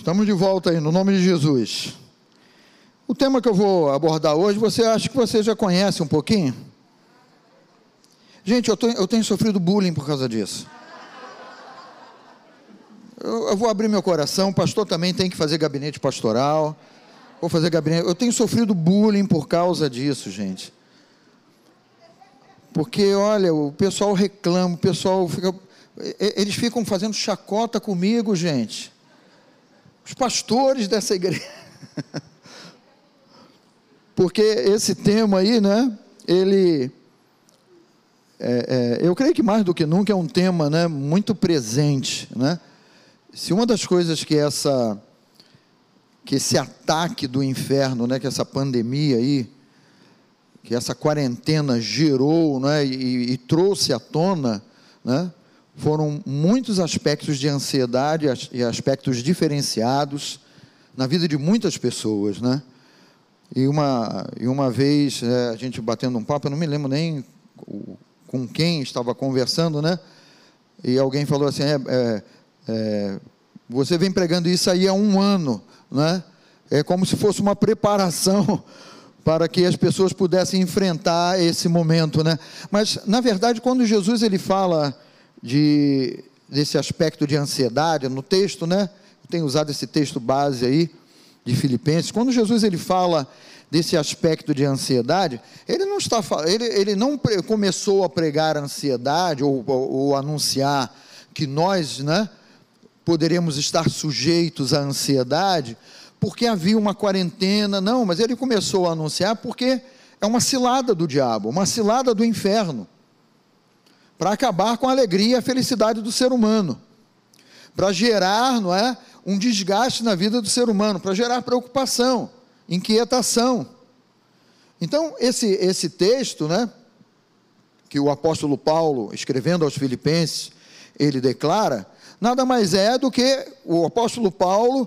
Estamos de volta aí, no nome de Jesus. O tema que eu vou abordar hoje, você acha que você já conhece um pouquinho? Gente, eu, tô, eu tenho sofrido bullying por causa disso. Eu, eu, vou abrir meu coração, pastor também tem que fazer gabinete pastoral. Vou fazer gabinete. Eu tenho sofrido bullying por causa disso, gente. Porque, olha, o pessoal reclama, o pessoal fica. Eles ficam fazendo chacota comigo, gente os pastores dessa igreja. Porque esse tema aí, né, ele, é, é, eu creio que mais do que nunca é um tema, né, muito presente, né. Se uma das coisas que essa, que esse ataque do inferno, né, que essa pandemia aí, que essa quarentena gerou, né, e, e trouxe à tona, né, foram muitos aspectos de ansiedade e aspectos diferenciados na vida de muitas pessoas, né? E uma, e uma vez, é, a gente batendo um papo, eu não me lembro nem com quem estava conversando, né? E alguém falou assim: é, é, é, você vem pregando isso aí há um ano, né? É como se fosse uma preparação para que as pessoas pudessem enfrentar esse momento, né? Mas, na verdade, quando Jesus ele fala de, desse aspecto de ansiedade no texto, né? Eu tenho usado esse texto base aí de Filipenses. Quando Jesus ele fala desse aspecto de ansiedade, ele não está ele, ele não começou a pregar ansiedade ou, ou, ou anunciar que nós, né, poderíamos estar sujeitos à ansiedade porque havia uma quarentena, não, mas ele começou a anunciar porque é uma cilada do diabo, uma cilada do inferno para acabar com a alegria e a felicidade do ser humano, para gerar, não é, um desgaste na vida do ser humano, para gerar preocupação, inquietação. Então, esse esse texto, né, que o apóstolo Paulo, escrevendo aos Filipenses, ele declara, nada mais é do que o apóstolo Paulo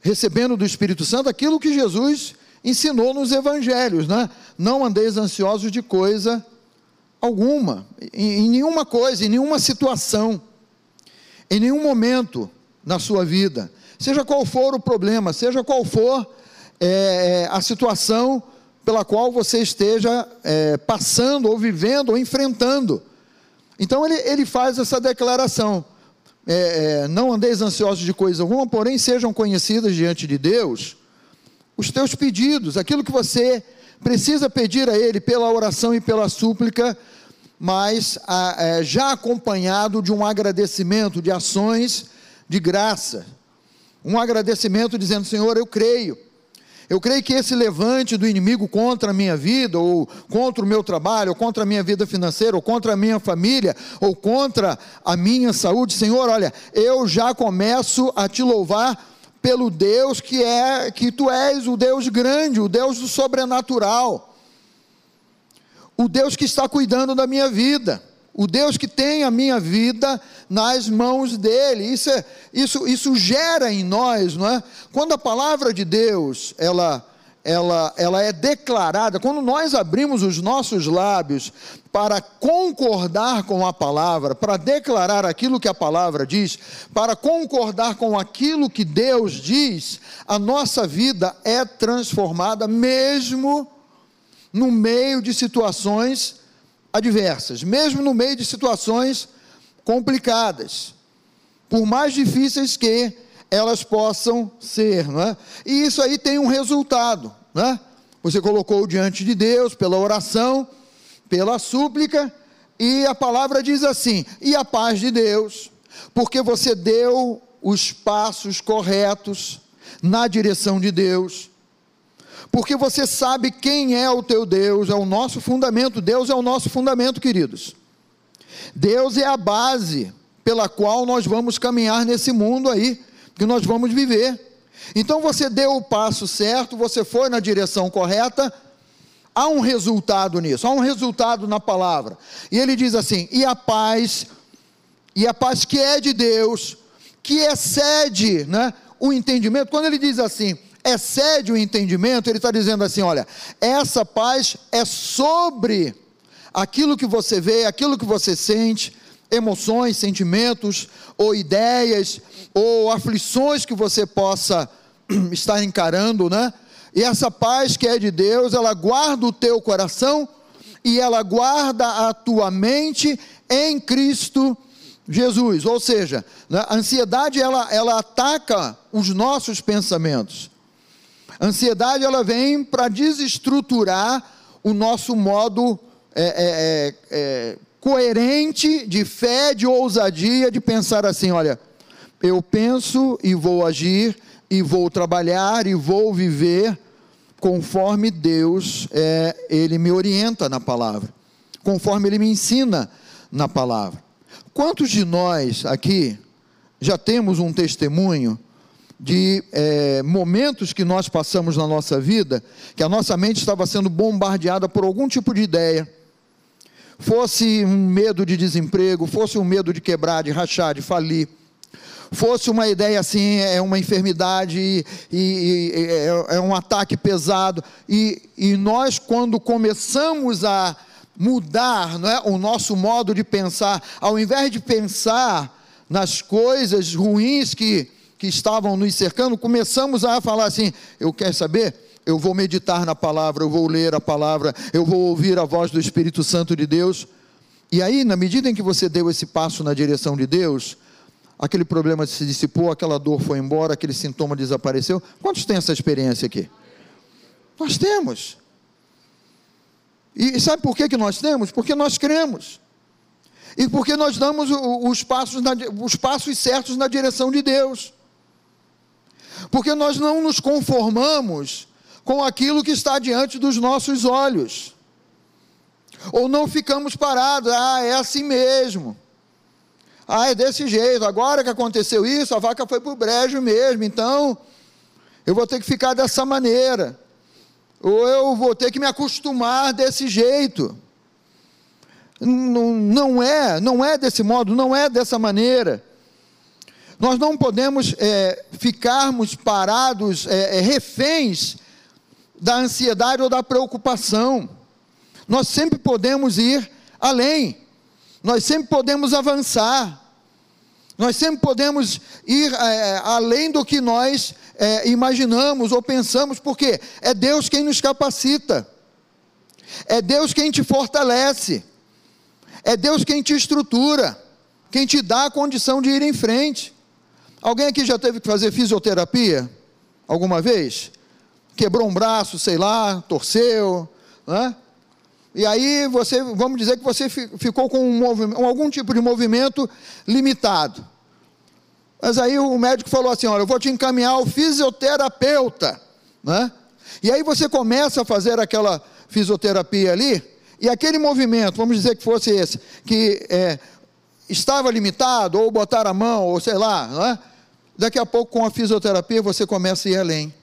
recebendo do Espírito Santo aquilo que Jesus ensinou nos evangelhos, né? Não andeis ansiosos de coisa alguma, em, nenhuma coisa, em nenhuma situação, em nenhum momento na sua vida, seja qual for o problema, seja qual for é, a situação pela qual você esteja é, passando, ou vivendo, ou enfrentando. Então ele, ele faz essa declaração: é, é, não andeis ansiosos de coisa alguma, porém sejam conhecidas diante de Deus os teus pedidos, aquilo que você precisa pedir a Ele pela oração e pela súplica, mas é, já acompanhado de um agradecimento, de ações de graça. Um agradecimento dizendo: Senhor, eu creio. Eu creio que esse levante do inimigo contra a minha vida, ou contra o meu trabalho, ou contra a minha vida financeira, ou contra a minha família, ou contra a minha saúde, Senhor, olha, eu já começo a te louvar pelo Deus que é, que tu és o Deus grande, o Deus do sobrenatural o Deus que está cuidando da minha vida, o Deus que tem a minha vida nas mãos dele. Isso, é, isso, isso gera em nós, não é? Quando a palavra de Deus, ela, ela, ela é declarada, quando nós abrimos os nossos lábios para concordar com a palavra, para declarar aquilo que a palavra diz, para concordar com aquilo que Deus diz, a nossa vida é transformada mesmo no meio de situações adversas, mesmo no meio de situações complicadas, por mais difíceis que elas possam ser, não é? E isso aí tem um resultado, né? Você colocou diante de Deus pela oração, pela súplica, e a palavra diz assim: e a paz de Deus, porque você deu os passos corretos na direção de Deus porque você sabe quem é o teu Deus, é o nosso fundamento. Deus é o nosso fundamento, queridos. Deus é a base pela qual nós vamos caminhar nesse mundo aí, que nós vamos viver. Então você deu o passo certo, você foi na direção correta, há um resultado nisso, há um resultado na palavra. E ele diz assim: e a paz, e a paz que é de Deus, que excede né, o entendimento, quando ele diz assim, excede o entendimento, ele está dizendo assim: olha, essa paz é sobre aquilo que você vê, aquilo que você sente, emoções, sentimentos, ou ideias, ou aflições que você possa estar encarando, né? E essa paz que é de Deus, ela guarda o teu coração e ela guarda a tua mente em Cristo Jesus. Ou seja, né, a ansiedade ela, ela ataca os nossos pensamentos. A ansiedade ela vem para desestruturar o nosso modo é, é, é, é, coerente de fé, de ousadia, de pensar assim: olha, eu penso e vou agir, e vou trabalhar, e vou viver conforme Deus, é, Ele me orienta na palavra, conforme Ele me ensina na palavra. Quantos de nós aqui já temos um testemunho de é, momentos que nós passamos na nossa vida, que a nossa mente estava sendo bombardeada por algum tipo de ideia, fosse um medo de desemprego, fosse um medo de quebrar, de rachar, de falir, fosse uma ideia assim, é uma enfermidade, e, e, é, é, um ataque pesado, e, e nós, quando começamos a mudar não é, o nosso modo de pensar, ao invés de pensar nas coisas ruins que, que estavam nos cercando, começamos a falar assim: eu quero saber, eu vou meditar na palavra, eu vou ler a palavra, eu vou ouvir a voz do Espírito Santo de Deus. E aí, na medida em que você deu esse passo na direção de Deus, aquele problema se dissipou, aquela dor foi embora, aquele sintoma desapareceu. Quantos têm essa experiência aqui? Nós temos. E sabe por que, que nós temos? Porque nós cremos. E porque nós damos os passos, na, os passos certos na direção de Deus. Porque nós não nos conformamos com aquilo que está diante dos nossos olhos. Ou não ficamos parados, ah, é assim mesmo. Ah, é desse jeito. Agora que aconteceu isso, a vaca foi para o brejo mesmo. Então, eu vou ter que ficar dessa maneira. Ou eu vou ter que me acostumar desse jeito. Não, não é, não é desse modo, não é dessa maneira. Nós não podemos é, ficarmos parados, é, é, reféns da ansiedade ou da preocupação. Nós sempre podemos ir além. Nós sempre podemos avançar. Nós sempre podemos ir é, além do que nós é, imaginamos ou pensamos, porque é Deus quem nos capacita, é Deus quem te fortalece, é Deus quem te estrutura, quem te dá a condição de ir em frente. Alguém aqui já teve que fazer fisioterapia? Alguma vez? Quebrou um braço, sei lá, torceu, né? E aí você, vamos dizer que você ficou com um algum tipo de movimento limitado. Mas aí o médico falou assim: olha, eu vou te encaminhar ao fisioterapeuta. Né? E aí você começa a fazer aquela fisioterapia ali, e aquele movimento, vamos dizer que fosse esse, que é, estava limitado, ou botar a mão, ou sei lá, né? daqui a pouco com a fisioterapia você começa a ir além.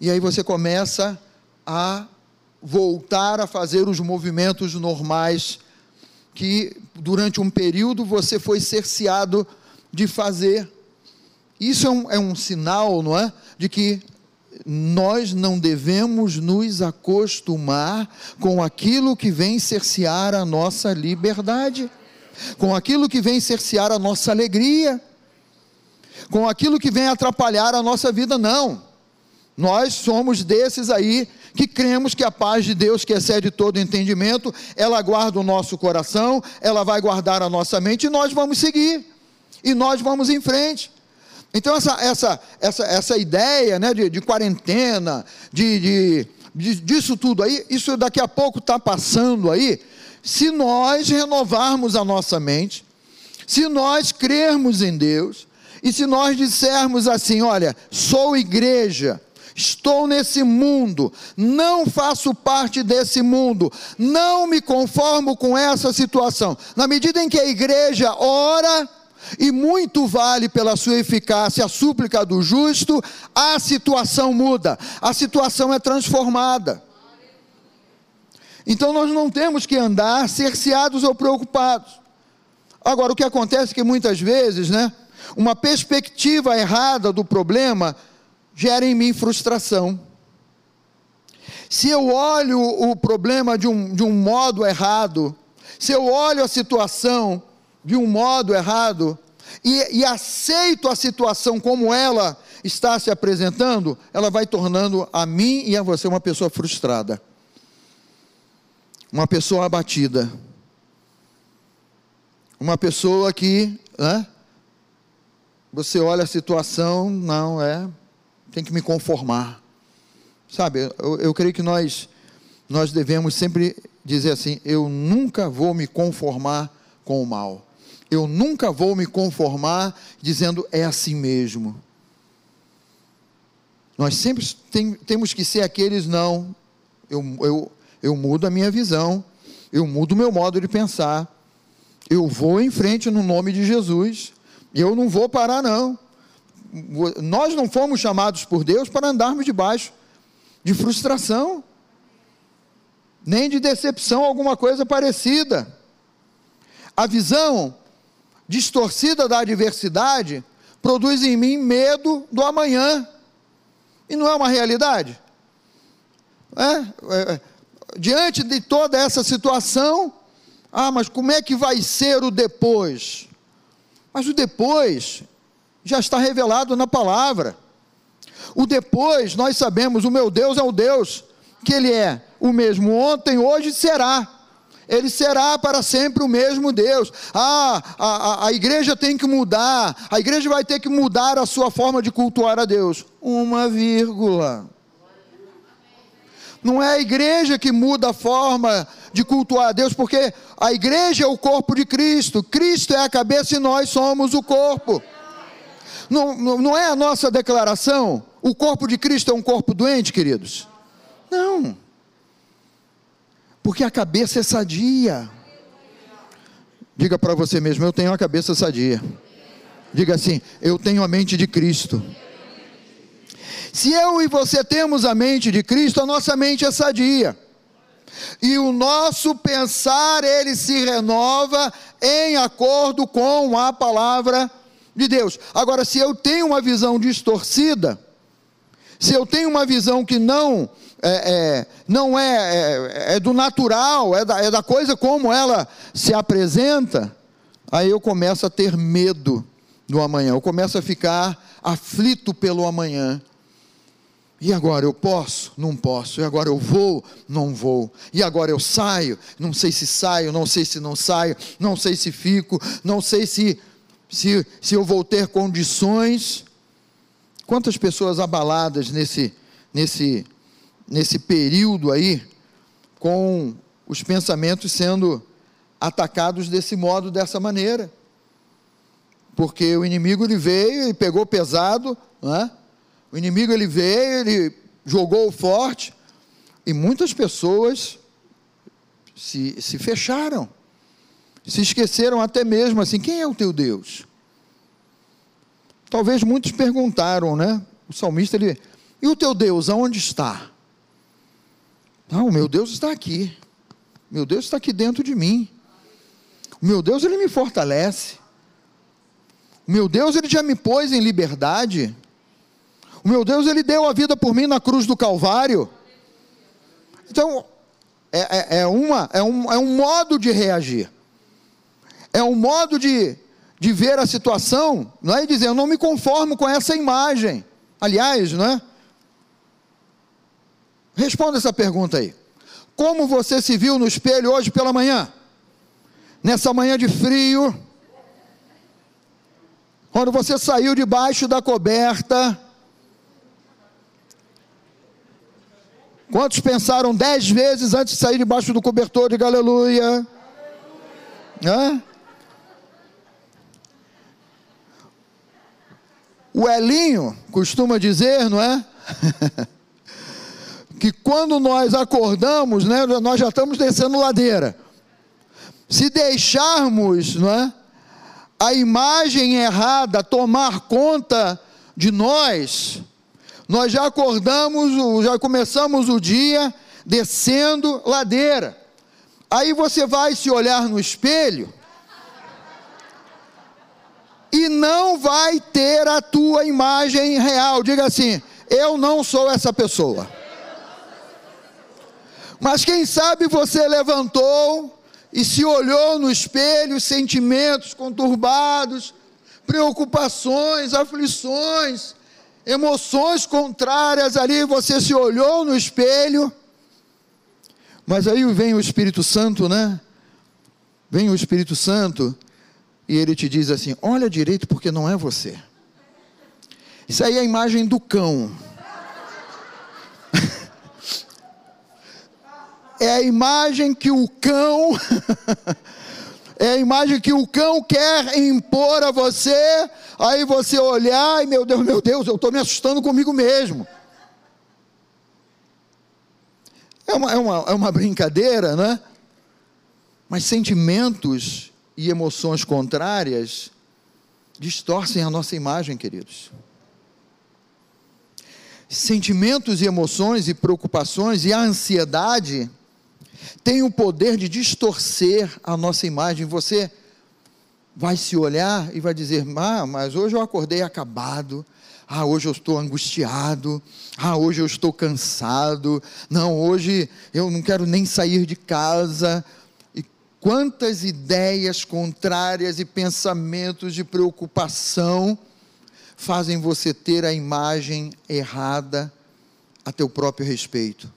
E aí você começa a voltar a fazer os movimentos normais que durante um período você foi cerceado de fazer. Isso é um, é um sinal, não é? De que nós não devemos nos acostumar com aquilo que vem cercear a nossa liberdade, com aquilo que vem cercear a nossa alegria, com aquilo que vem atrapalhar a nossa vida, não. Nós somos desses aí que cremos que a paz de Deus, que excede todo entendimento, ela guarda o nosso coração, ela vai guardar a nossa mente e nós vamos seguir, e nós vamos em frente. Então, essa, essa, essa, essa ideia né, de, de quarentena, de, de, de, disso tudo aí, isso daqui a pouco está passando aí, se nós renovarmos a nossa mente, se nós crermos em Deus, e se nós dissermos assim: olha, sou igreja, estou nesse mundo, não faço parte desse mundo, não me conformo com essa situação. Na medida em que a igreja ora, e muito vale pela sua eficácia a súplica do justo, a situação muda, a situação é transformada. Então nós não temos que andar cerceados ou preocupados. Agora, o que acontece é que muitas vezes, né, uma perspectiva errada do problema gera em mim frustração. Se eu olho o problema de um, de um modo errado, se eu olho a situação de um modo errado e, e aceito a situação como ela está se apresentando, ela vai tornando a mim e a você uma pessoa frustrada, uma pessoa abatida, uma pessoa que, né, você olha a situação, não é, tem que me conformar, sabe? Eu, eu creio que nós nós devemos sempre dizer assim: eu nunca vou me conformar com o mal. Eu nunca vou me conformar dizendo é assim mesmo. Nós sempre tem, temos que ser aqueles, não. Eu, eu, eu mudo a minha visão, eu mudo o meu modo de pensar, eu vou em frente no nome de Jesus, eu não vou parar, não. Nós não fomos chamados por Deus para andarmos debaixo de frustração, nem de decepção, alguma coisa parecida. A visão distorcida da adversidade produz em mim medo do amanhã. E não é uma realidade? É, é, é, diante de toda essa situação, ah, mas como é que vai ser o depois? Mas o depois já está revelado na palavra. O depois, nós sabemos, o meu Deus é o Deus que Ele é o mesmo ontem, hoje será ele será para sempre o mesmo Deus. Ah, a, a, a, igreja tem que mudar, a igreja vai ter que mudar a sua forma de cultuar a Deus. Uma vírgula. Não é a igreja que muda a forma de cultuar a Deus, porque a igreja é o corpo de Cristo, Cristo é a cabeça e nós somos o corpo. Não, não, é a nossa declaração? O corpo de Cristo é um corpo doente, queridos? Não porque a cabeça é sadia. Diga para você mesmo: eu tenho a cabeça sadia. Diga assim: eu tenho a mente de Cristo. Se eu e você temos a mente de Cristo, a nossa mente é sadia. E o nosso pensar, ele se renova em acordo com a palavra de Deus. Agora, se eu tenho uma visão distorcida, se eu tenho uma visão que não é, é, não é, é, é, do natural, é da, é da coisa como ela se apresenta, aí eu começo a ter medo do amanhã, eu começo a ficar aflito pelo amanhã. E agora eu posso? Não posso. E agora eu vou? Não vou. E agora eu saio? Não sei se saio, não sei se não saio, não sei se fico, não sei se se, se eu vou ter condições. Quantas pessoas abaladas nesse nesse nesse período aí, com os pensamentos sendo atacados desse modo, dessa maneira. Porque o inimigo ele veio e pegou pesado, né? o inimigo ele veio, ele jogou forte, e muitas pessoas se, se fecharam, se esqueceram até mesmo assim: quem é o teu Deus? Talvez muitos perguntaram, né? O salmista ele, e o teu Deus, aonde está? Não, o meu Deus está aqui. Meu Deus está aqui dentro de mim. O meu Deus, ele me fortalece. O meu Deus, ele já me pôs em liberdade. O meu Deus, ele deu a vida por mim na cruz do Calvário. Então, é, é, é uma, é, um, é um modo de reagir. É um modo de, de ver a situação, não é? E dizer, eu não me conformo com essa imagem. Aliás, não é? Responda essa pergunta aí. Como você se viu no espelho hoje pela manhã? Nessa manhã de frio, quando você saiu debaixo da coberta, quantos pensaram dez vezes antes de sair debaixo do cobertor? de aleluia. Hã? O Elinho costuma dizer, não é? que quando nós acordamos, né, nós já estamos descendo ladeira. Se deixarmos não é, a imagem errada tomar conta de nós, nós já acordamos, já começamos o dia descendo ladeira. Aí você vai se olhar no espelho e não vai ter a tua imagem real. Diga assim: eu não sou essa pessoa. Mas quem sabe você levantou, e se olhou no espelho, sentimentos conturbados, preocupações, aflições, emoções contrárias ali, você se olhou no espelho, mas aí vem o Espírito Santo, né? Vem o Espírito Santo e ele te diz assim: olha direito, porque não é você. Isso aí é a imagem do cão. é a imagem que o cão é a imagem que o cão quer impor a você, aí você olhar e meu Deus, meu Deus, eu estou me assustando comigo mesmo. É uma, é, uma, é uma brincadeira, né? Mas sentimentos e emoções contrárias distorcem a nossa imagem, queridos. Sentimentos e emoções e preocupações e a ansiedade tem o poder de distorcer a nossa imagem. Você vai se olhar e vai dizer: ah, mas hoje eu acordei acabado. Ah, hoje eu estou angustiado. Ah, hoje eu estou cansado. Não, hoje eu não quero nem sair de casa. Quantas ideias contrárias e pensamentos de preocupação fazem você ter a imagem errada a teu próprio respeito.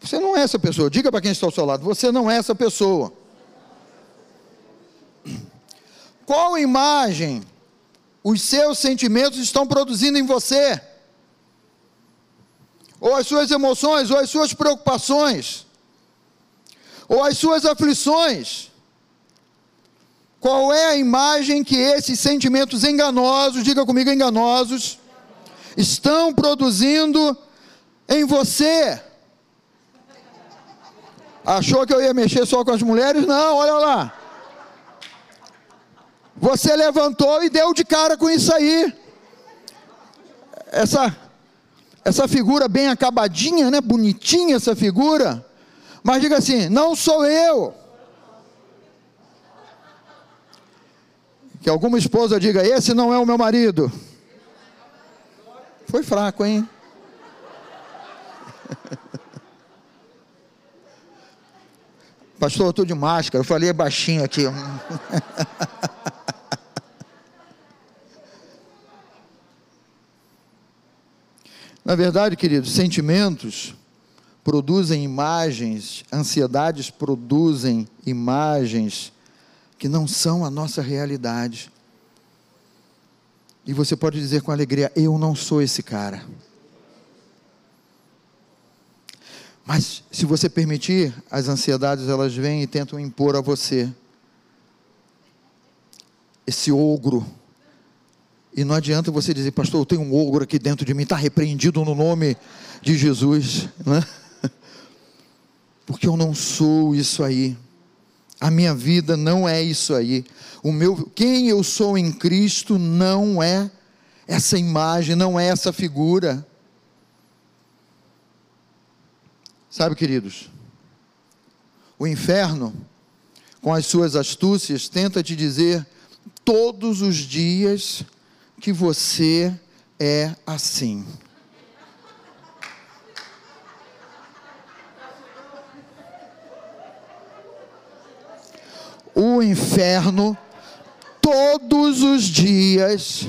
Você não é essa pessoa. Diga para quem está ao seu lado: você não é essa pessoa. Qual imagem os seus sentimentos estão produzindo em você? Ou as suas emoções, ou as suas preocupações, ou as suas aflições. Qual é a imagem que esses sentimentos enganosos, diga comigo, enganosos, estão produzindo em você? Achou que eu ia mexer só com as mulheres? Não, olha lá. Você levantou e deu de cara com isso aí. Essa essa figura bem acabadinha, né? Bonitinha essa figura. Mas diga assim: não sou eu. Que alguma esposa diga: esse não é o meu marido. Foi fraco, hein? Pastor, eu estou de máscara. Eu falei baixinho aqui. Na verdade, queridos, sentimentos produzem imagens, ansiedades produzem imagens que não são a nossa realidade. E você pode dizer com alegria: Eu não sou esse cara. Mas se você permitir, as ansiedades elas vêm e tentam impor a você esse ogro. E não adianta você dizer, pastor, eu tenho um ogro aqui dentro de mim, está repreendido no nome de Jesus, né? Porque eu não sou isso aí. A minha vida não é isso aí. O meu, quem eu sou em Cristo não é essa imagem, não é essa figura. Sabe, queridos, o inferno, com as suas astúcias, tenta te dizer todos os dias que você é assim. O inferno, todos os dias,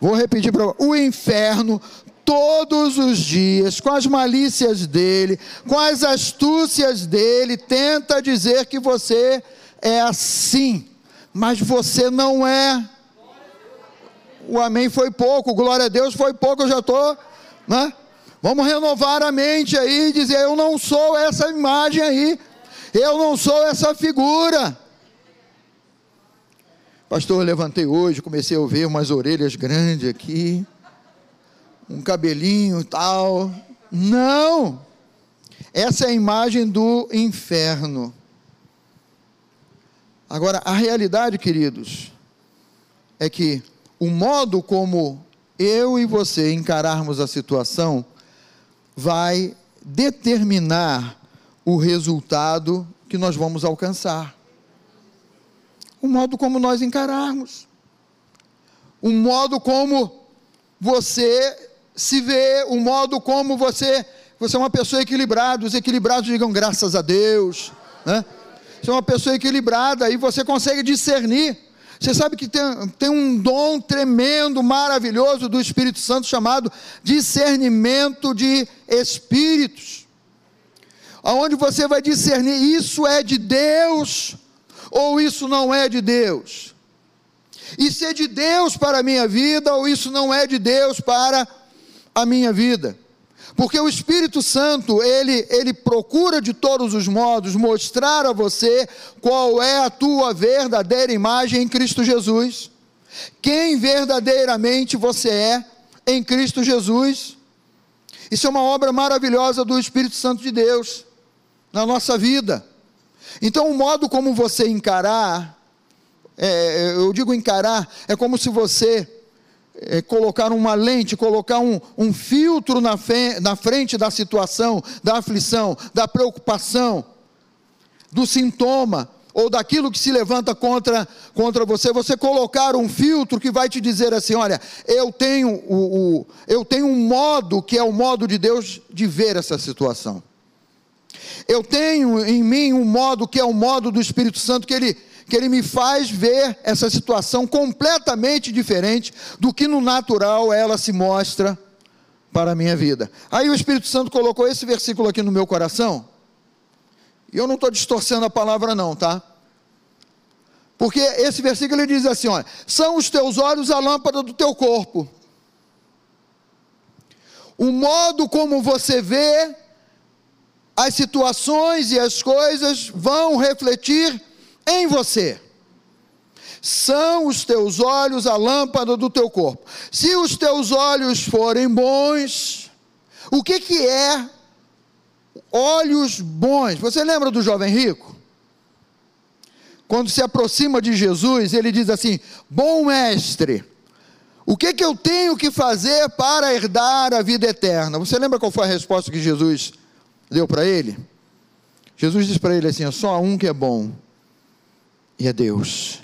vou repetir para o inferno, todos os dias, com as malícias dele, com as astúcias dele, tenta dizer que você é assim, mas você não é. O amém foi pouco, glória a Deus foi pouco, eu já estou, né? Vamos renovar a mente aí e dizer: eu não sou essa imagem aí, eu não sou essa figura. Pastor, eu levantei hoje, comecei a ver umas orelhas grandes aqui um cabelinho tal. Não! Essa é a imagem do inferno. Agora, a realidade, queridos, é que o modo como eu e você encararmos a situação vai determinar o resultado que nós vamos alcançar. O modo como nós encararmos. O modo como você se vê, o modo como você, você é uma pessoa equilibrada, os equilibrados digam graças a Deus, né? Você é uma pessoa equilibrada e você consegue discernir. Você sabe que tem, tem um dom tremendo, maravilhoso do Espírito Santo chamado discernimento de espíritos. Aonde você vai discernir isso é de Deus ou isso não é de Deus. Isso é de Deus para a minha vida ou isso não é de Deus para a minha vida. Porque o Espírito Santo, ele, ele procura de todos os modos mostrar a você qual é a tua verdadeira imagem em Cristo Jesus. Quem verdadeiramente você é em Cristo Jesus. Isso é uma obra maravilhosa do Espírito Santo de Deus na nossa vida. Então, o modo como você encarar, é, eu digo encarar, é como se você é, colocar uma lente, colocar um, um filtro na, fe, na frente da situação, da aflição, da preocupação, do sintoma, ou daquilo que se levanta contra, contra você, você colocar um filtro que vai te dizer assim: olha, eu tenho, o, o, eu tenho um modo que é o modo de Deus de ver essa situação. Eu tenho em mim um modo que é o modo do Espírito Santo que ele que ele me faz ver essa situação completamente diferente do que no natural ela se mostra para a minha vida. Aí o Espírito Santo colocou esse versículo aqui no meu coração, e eu não estou distorcendo a palavra, não, tá? Porque esse versículo ele diz assim: olha, são os teus olhos a lâmpada do teu corpo. O modo como você vê as situações e as coisas vão refletir em você. São os teus olhos a lâmpada do teu corpo. Se os teus olhos forem bons, o que, que é olhos bons? Você lembra do jovem rico? Quando se aproxima de Jesus, ele diz assim: Bom mestre, o que, que eu tenho que fazer para herdar a vida eterna? Você lembra qual foi a resposta que Jesus deu para ele? Jesus disse para ele assim: Só um que é bom e é Deus.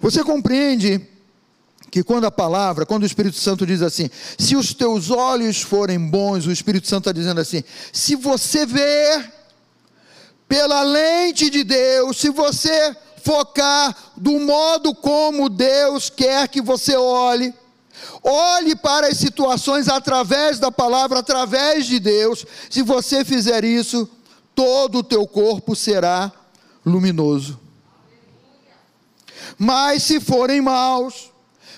Você compreende que quando a palavra, quando o Espírito Santo diz assim, se os teus olhos forem bons, o Espírito Santo está dizendo assim, se você ver pela lente de Deus, se você focar do modo como Deus quer que você olhe, olhe para as situações através da palavra, através de Deus, se você fizer isso, todo o teu corpo será luminoso. Mas se forem maus,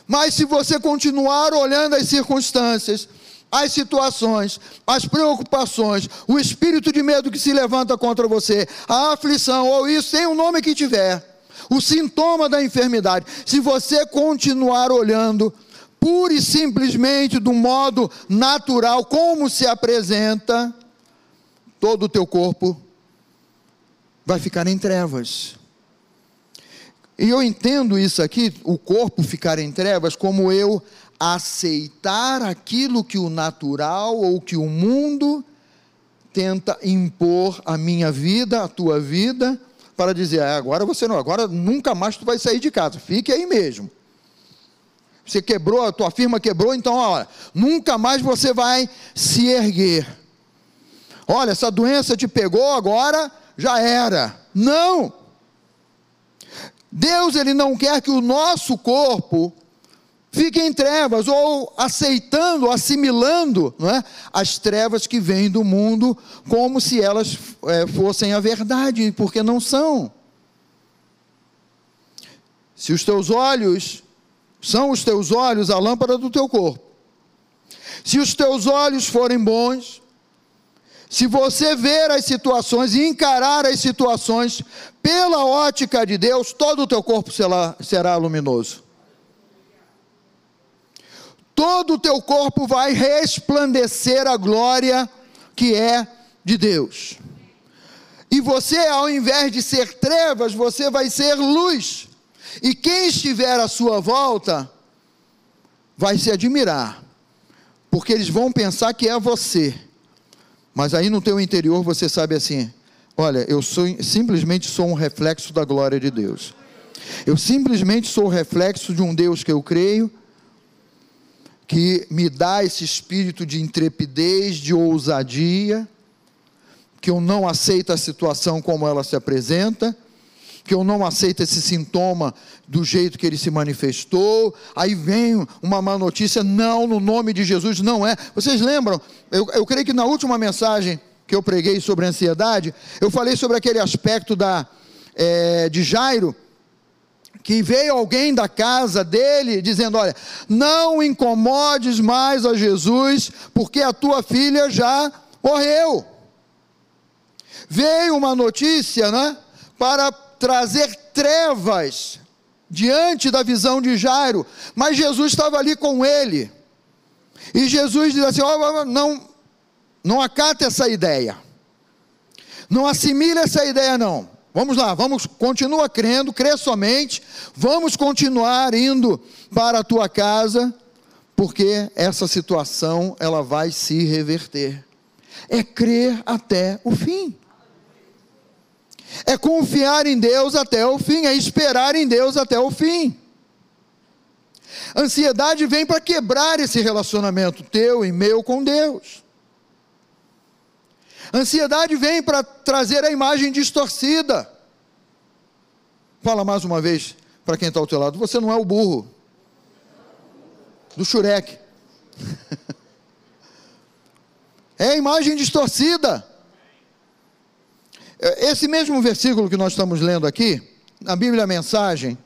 mas se você continuar olhando as circunstâncias, as situações, as preocupações, o espírito de medo que se levanta contra você, a aflição, ou isso, tem o nome que tiver, o sintoma da enfermidade, se você continuar olhando, pura e simplesmente do modo natural, como se apresenta, todo o teu corpo vai ficar em trevas. E eu entendo isso aqui, o corpo ficar em trevas, como eu aceitar aquilo que o natural ou que o mundo tenta impor à minha vida, à tua vida, para dizer, ah, agora você não, agora nunca mais tu vai sair de casa, fique aí mesmo. Você quebrou, a tua firma quebrou, então, olha, nunca mais você vai se erguer. Olha, essa doença te pegou agora, já era. Não! Deus ele não quer que o nosso corpo fique em trevas ou aceitando, assimilando não é? as trevas que vêm do mundo como se elas é, fossem a verdade, porque não são. Se os teus olhos são os teus olhos a lâmpada do teu corpo, se os teus olhos forem bons, se você ver as situações e encarar as situações pela ótica de Deus, todo o teu corpo será, será luminoso. Todo o teu corpo vai resplandecer a glória que é de Deus. E você, ao invés de ser trevas, você vai ser luz. E quem estiver à sua volta vai se admirar, porque eles vão pensar que é você mas aí no teu interior você sabe assim: olha, eu sou, simplesmente sou um reflexo da glória de Deus. Eu simplesmente sou o reflexo de um Deus que eu creio, que me dá esse espírito de intrepidez, de ousadia, que eu não aceito a situação como ela se apresenta, que eu não aceito esse sintoma do jeito que ele se manifestou. Aí vem uma má notícia, não, no nome de Jesus, não é. Vocês lembram? Eu, eu creio que na última mensagem que eu preguei sobre ansiedade, eu falei sobre aquele aspecto da, é, de Jairo, que veio alguém da casa dele dizendo: Olha, não incomodes mais a Jesus, porque a tua filha já morreu. Veio uma notícia, né, para trazer trevas diante da visão de Jairo, mas Jesus estava ali com ele. E Jesus diz assim: oh, não, não acata essa ideia, não assimile essa ideia, não. Vamos lá, vamos, continua crendo, crê somente, vamos continuar indo para a tua casa, porque essa situação ela vai se reverter. É crer até o fim. É confiar em Deus até o fim, é esperar em Deus até o fim. Ansiedade vem para quebrar esse relacionamento teu e meu com Deus. Ansiedade vem para trazer a imagem distorcida. Fala mais uma vez para quem está ao teu lado: você não é o burro do Shurek. é a imagem distorcida. Esse mesmo versículo que nós estamos lendo aqui, na Bíblia Mensagem,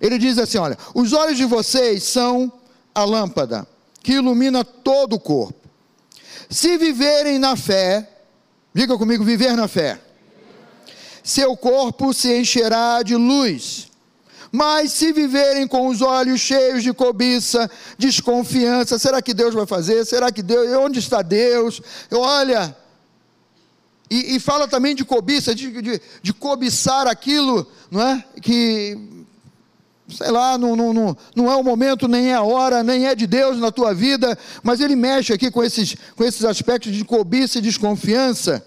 ele diz assim: olha, os olhos de vocês são a lâmpada que ilumina todo o corpo. Se viverem na fé, diga comigo, viver na fé, seu corpo se encherá de luz. Mas se viverem com os olhos cheios de cobiça, desconfiança, será que Deus vai fazer? Será que Deus, onde está Deus? Olha, e, e fala também de cobiça, de, de, de cobiçar aquilo, não é? Que sei lá, não, não, não, não é o momento, nem é a hora, nem é de Deus na tua vida, mas ele mexe aqui com esses, com esses aspectos de cobiça e desconfiança,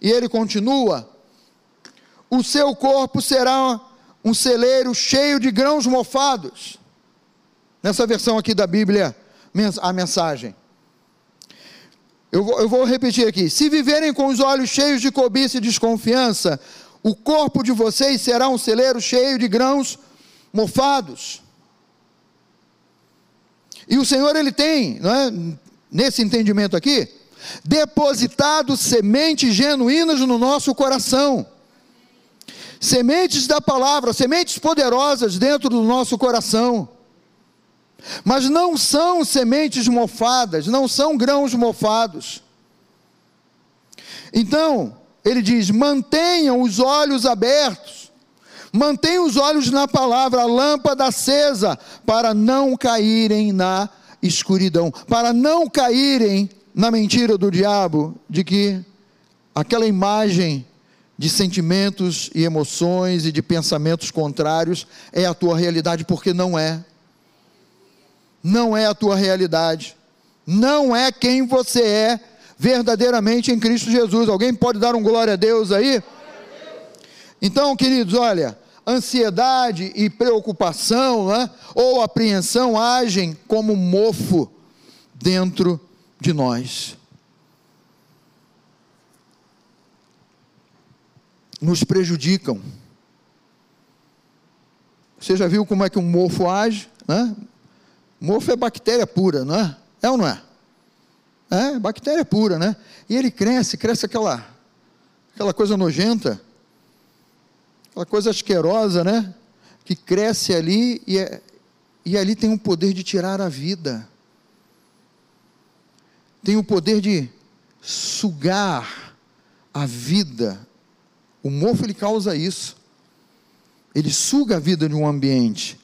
e ele continua: o seu corpo será um celeiro cheio de grãos mofados. Nessa versão aqui da Bíblia, a mensagem. Eu vou, eu vou repetir aqui: se viverem com os olhos cheios de cobiça e desconfiança, o corpo de vocês será um celeiro cheio de grãos mofados. E o Senhor, Ele tem, não é, nesse entendimento aqui, depositado sementes genuínas no nosso coração. Sementes da palavra, sementes poderosas dentro do nosso coração. Mas não são sementes mofadas, não são grãos mofados. Então, ele diz: mantenham os olhos abertos Mantenha os olhos na palavra, a lâmpada acesa, para não caírem na escuridão, para não caírem na mentira do diabo de que aquela imagem de sentimentos e emoções e de pensamentos contrários é a tua realidade, porque não é. Não é a tua realidade. Não é quem você é verdadeiramente em Cristo Jesus. Alguém pode dar um glória a Deus aí? Então, queridos, olha, ansiedade e preocupação né, ou apreensão agem como mofo dentro de nós. Nos prejudicam. Você já viu como é que um mofo age? Né? Mofo é bactéria pura, não é? É ou não é? É, bactéria pura, né? E ele cresce, cresce aquela, aquela coisa nojenta aquela coisa asquerosa, né? Que cresce ali e, é, e ali tem o poder de tirar a vida. Tem o poder de sugar a vida. O mofo ele causa isso. Ele suga a vida de um ambiente.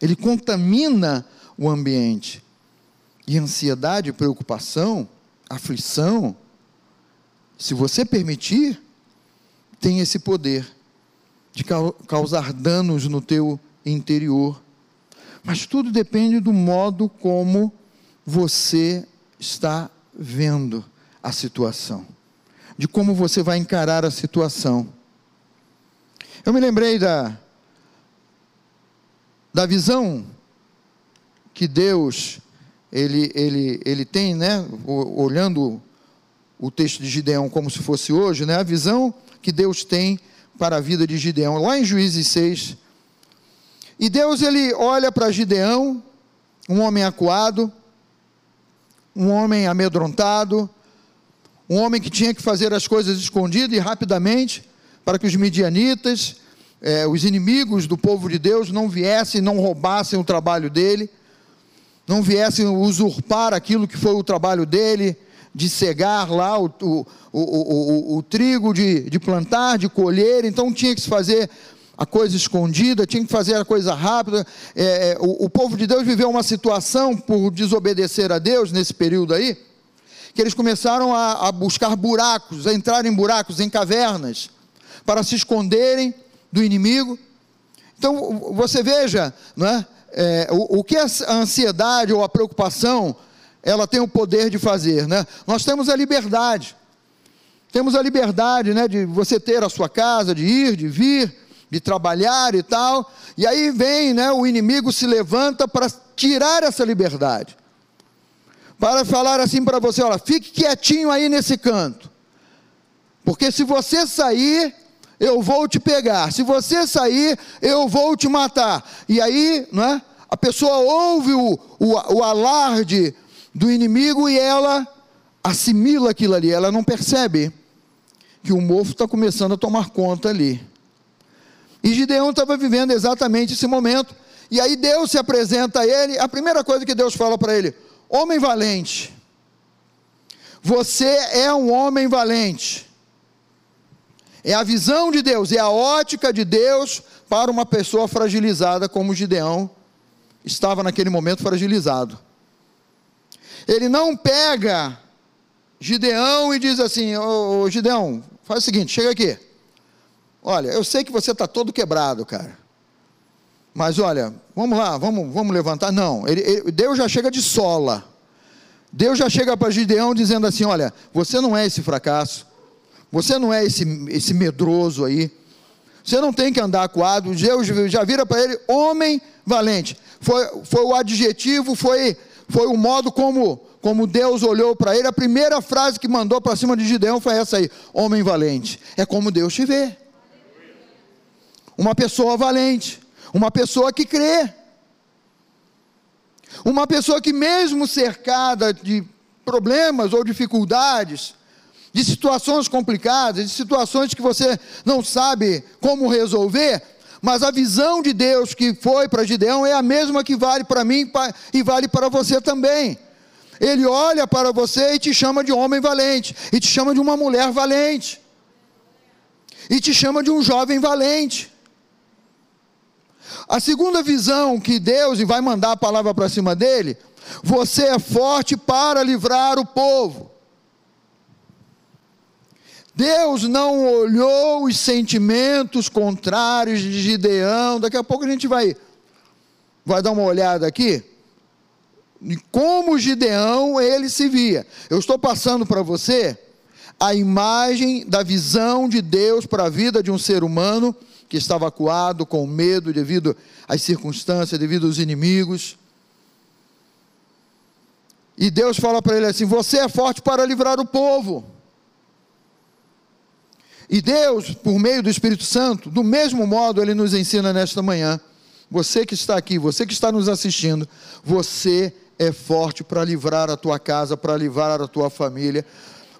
Ele contamina o ambiente. E ansiedade, preocupação, aflição, se você permitir, tem esse poder de causar danos no teu interior. Mas tudo depende do modo como você está vendo a situação, de como você vai encarar a situação. Eu me lembrei da, da visão que Deus ele, ele, ele tem, né, olhando o texto de Gideão como se fosse hoje, né? A visão que Deus tem para a vida de Gideão, lá em Juízes 6. E Deus ele olha para Gideão, um homem acuado, um homem amedrontado, um homem que tinha que fazer as coisas escondido e rapidamente, para que os midianitas, eh, os inimigos do povo de Deus, não viessem, não roubassem o trabalho dele, não viessem usurpar aquilo que foi o trabalho dele, de cegar lá o, o, o, o, trigo, de, de plantar, de colher, então tinha que se fazer a coisa escondida, tinha que fazer a coisa rápida. É, é, o, o, povo de Deus viveu uma situação por desobedecer a Deus nesse período aí, que eles começaram a, a buscar buracos, a entrar em buracos, em cavernas, para se esconderem do inimigo. Então você veja, não é? É o, o que a ansiedade ou a preocupação ela tem o poder de fazer, né? Nós temos a liberdade, temos a liberdade, né, de você ter a sua casa, de ir, de vir, de trabalhar e tal. E aí vem, né, o inimigo se levanta para tirar essa liberdade. Para falar assim para você, olha, fique quietinho aí nesse canto. Porque se você sair, eu vou te pegar. Se você sair, eu vou te matar. E aí, não é? A pessoa ouve o, o, o alarde do inimigo e ela assimila aquilo ali, ela não percebe que o mofo está começando a tomar conta ali. E Gideão estava vivendo exatamente esse momento. E aí Deus se apresenta a ele. A primeira coisa que Deus fala para ele: Homem valente, você é um homem valente. É a visão de Deus, é a ótica de Deus para uma pessoa fragilizada como Gideão estava naquele momento fragilizado. Ele não pega Gideão e diz assim: Ô, Gideão, faz o seguinte, chega aqui. Olha, eu sei que você está todo quebrado, cara. Mas olha, vamos lá, vamos, vamos levantar. Não, ele, ele, Deus já chega de sola. Deus já chega para Gideão dizendo assim: Olha, você não é esse fracasso. Você não é esse, esse medroso aí. Você não tem que andar coado. Deus já vira para ele homem valente. Foi, foi o adjetivo, foi foi o modo como, como Deus olhou para ele. A primeira frase que mandou para cima de Gideão foi essa aí: homem valente. É como Deus te vê. Uma pessoa valente, uma pessoa que crê. Uma pessoa que, mesmo cercada de problemas ou dificuldades, de situações complicadas, de situações que você não sabe como resolver, mas a visão de Deus que foi para Gideão é a mesma que vale para mim e vale para você também. Ele olha para você e te chama de homem valente, e te chama de uma mulher valente, e te chama de um jovem valente. A segunda visão que Deus e vai mandar a palavra para cima dele, você é forte para livrar o povo. Deus não olhou os sentimentos contrários de Gideão. Daqui a pouco a gente vai, vai dar uma olhada aqui. E como Gideão ele se via. Eu estou passando para você a imagem da visão de Deus para a vida de um ser humano que estava acuado, com medo devido às circunstâncias, devido aos inimigos. E Deus fala para ele assim: Você é forte para livrar o povo. E Deus, por meio do Espírito Santo, do mesmo modo, Ele nos ensina nesta manhã. Você que está aqui, você que está nos assistindo, você é forte para livrar a tua casa, para livrar a tua família,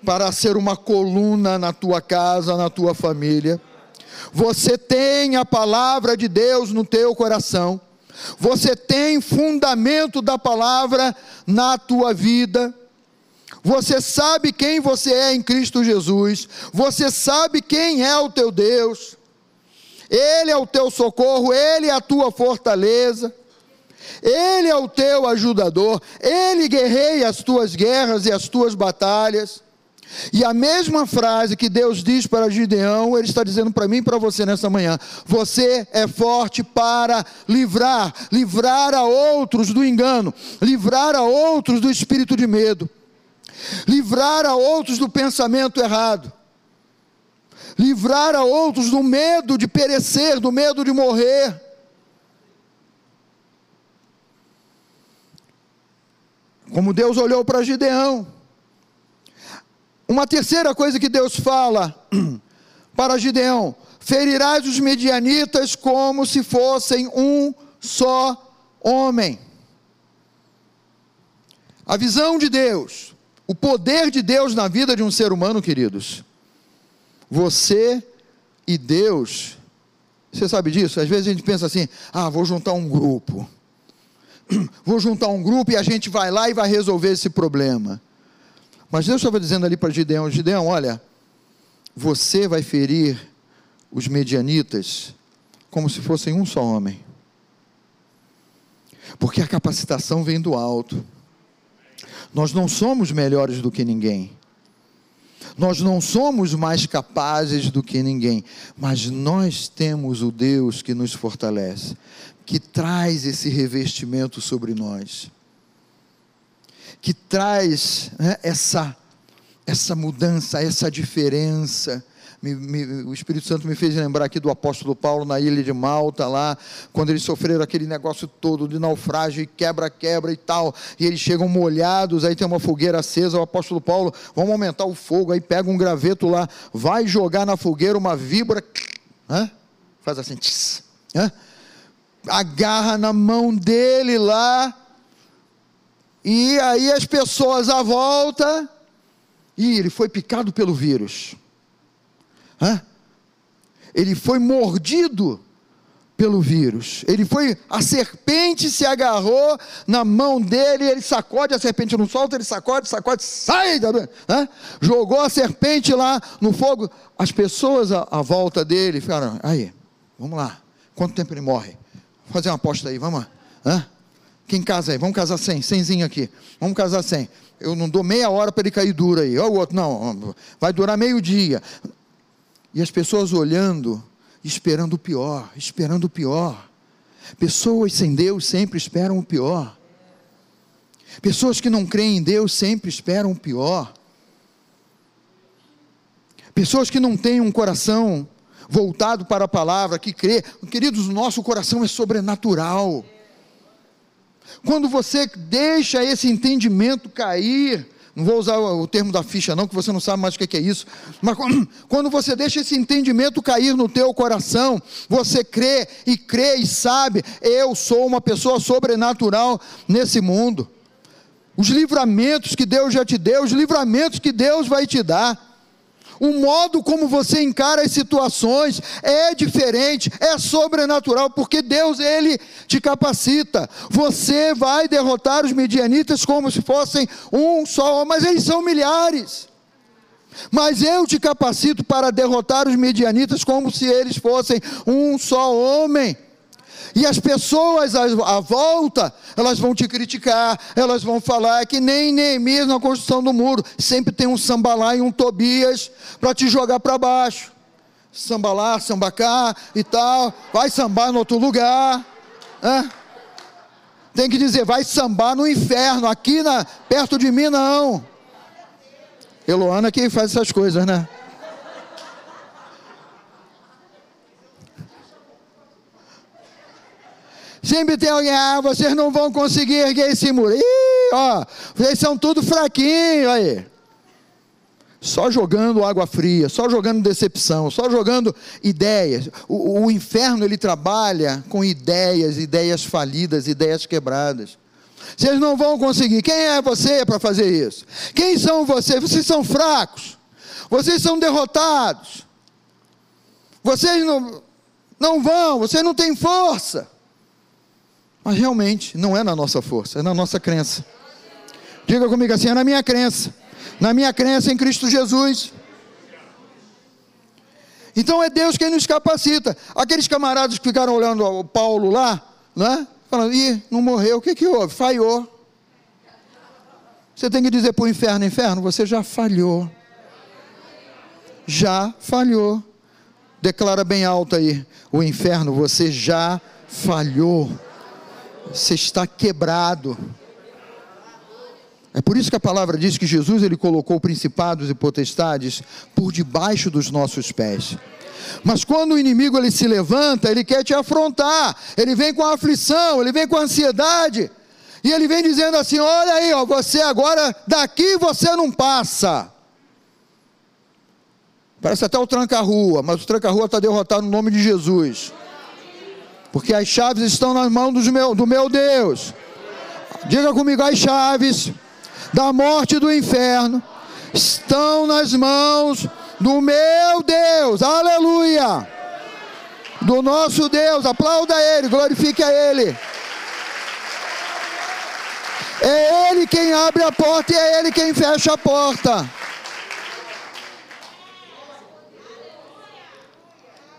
para ser uma coluna na tua casa, na tua família. Você tem a palavra de Deus no teu coração. Você tem fundamento da palavra na tua vida. Você sabe quem você é em Cristo Jesus. Você sabe quem é o teu Deus. Ele é o teu socorro, ele é a tua fortaleza. Ele é o teu ajudador. Ele guerreia as tuas guerras e as tuas batalhas. E a mesma frase que Deus diz para Gideão, Ele está dizendo para mim e para você nessa manhã: Você é forte para livrar, livrar a outros do engano, livrar a outros do espírito de medo livrar a outros do pensamento errado, livrar a outros do medo de perecer, do medo de morrer. Como Deus olhou para Gideão. Uma terceira coisa que Deus fala para Gideão: ferirás os medianitas como se fossem um só homem. A visão de Deus, o poder de Deus na vida de um ser humano, queridos. Você e Deus, você sabe disso? Às vezes a gente pensa assim: ah, vou juntar um grupo. Vou juntar um grupo e a gente vai lá e vai resolver esse problema. Mas Deus estava dizendo ali para Gideão: Gideão, olha, você vai ferir os medianitas como se fossem um só homem. Porque a capacitação vem do alto. Nós não somos melhores do que ninguém. Nós não somos mais capazes do que ninguém, mas nós temos o Deus que nos fortalece, que traz esse revestimento sobre nós, que traz né, essa, essa mudança, essa diferença me, me, o Espírito Santo me fez lembrar aqui do apóstolo Paulo na ilha de Malta, lá, quando eles sofreram aquele negócio todo de naufrágio e quebra, quebra e tal, e eles chegam molhados, aí tem uma fogueira acesa, o apóstolo Paulo, vamos aumentar o fogo, aí pega um graveto lá, vai jogar na fogueira uma víbora, faz assim, tss, agarra na mão dele lá, e aí as pessoas à volta, e ele foi picado pelo vírus. Hã? Ele foi mordido pelo vírus. Ele foi, a serpente se agarrou na mão dele, ele sacode, a serpente não solta, ele sacode, sacode, sai, hã? jogou a serpente lá no fogo. As pessoas à, à volta dele ficaram, aí, vamos lá, quanto tempo ele morre? Vou fazer uma aposta aí, vamos lá. Hã? Quem casa aí? Vamos casar sem, semzinho aqui. Vamos casar sem. Eu não dou meia hora para ele cair duro aí. Olha o outro, não, vai durar meio dia. E as pessoas olhando, esperando o pior, esperando o pior. Pessoas sem Deus sempre esperam o pior. Pessoas que não creem em Deus sempre esperam o pior. Pessoas que não têm um coração voltado para a palavra, que crê. Queridos, o nosso coração é sobrenatural. Quando você deixa esse entendimento cair, não vou usar o termo da ficha, não, que você não sabe mais o que é isso. Mas quando você deixa esse entendimento cair no teu coração, você crê e crê e sabe, eu sou uma pessoa sobrenatural nesse mundo. Os livramentos que Deus já te deu, os livramentos que Deus vai te dar o modo como você encara as situações é diferente, é sobrenatural, porque Deus, Ele te capacita. Você vai derrotar os medianitas como se fossem um só, mas eles são milhares. Mas eu te capacito para derrotar os medianitas como se eles fossem um só homem. E as pessoas à, volta, elas vão te criticar, elas vão falar que nem Neemias na construção do muro, sempre tem um sambalá e um Tobias para te jogar para baixo. Sambalá, sambacá e tal, vai sambar no outro lugar. Tem que dizer, vai sambar no inferno, aqui na, perto de mim não. Eloana que faz essas coisas, né? Sempre tem alguém, ah, vocês não vão conseguir erguer esse muro. Ih, ó, vocês são tudo fraquinhos aí. Só jogando água fria, só jogando decepção, só jogando ideias. O, o inferno ele trabalha com ideias, ideias falidas, ideias quebradas. Vocês não vão conseguir. Quem é você para fazer isso? Quem são vocês? Vocês são fracos. Vocês são derrotados. Vocês não, não vão, vocês não têm força. Mas realmente não é na nossa força, é na nossa crença. Diga comigo assim: é na minha crença. Na minha crença em Cristo Jesus. Então é Deus quem nos capacita. Aqueles camaradas que ficaram olhando o Paulo lá, né? Falando, ih, não morreu, o que, que houve? Falhou. Você tem que dizer para o inferno: inferno, você já falhou. Já falhou. Declara bem alto aí: o inferno, você já falhou. Você está quebrado. É por isso que a palavra diz que Jesus ele colocou principados e potestades por debaixo dos nossos pés. Mas quando o inimigo ele se levanta, ele quer te afrontar. Ele vem com a aflição, ele vem com a ansiedade. E ele vem dizendo assim: "Olha aí, ó, você agora daqui você não passa". Parece até o tranca-rua, mas o tranca-rua está derrotado no nome de Jesus. Porque as chaves estão nas mãos do meu, do meu Deus. Diga comigo, as chaves da morte e do inferno estão nas mãos do meu Deus. Aleluia! Do nosso Deus. Aplauda Ele, glorifique a Ele. É Ele quem abre a porta e é Ele quem fecha a porta.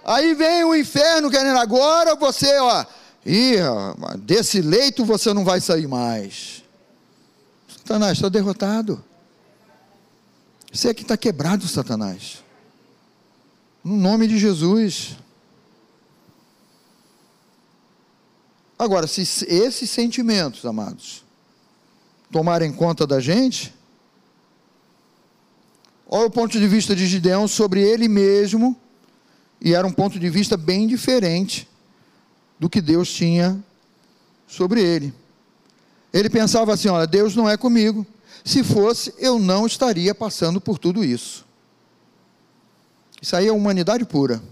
Aí vem o inferno querendo agora você, ó, ih, desse leito você não vai sair mais. Satanás está derrotado. Você é que está quebrado, Satanás. No nome de Jesus. Agora, se esses sentimentos, amados, tomarem conta da gente, olha o ponto de vista de Gideão sobre ele mesmo e era um ponto de vista bem diferente do que Deus tinha sobre ele. Ele pensava assim: olha, Deus não é comigo. Se fosse, eu não estaria passando por tudo isso. Isso aí é humanidade pura.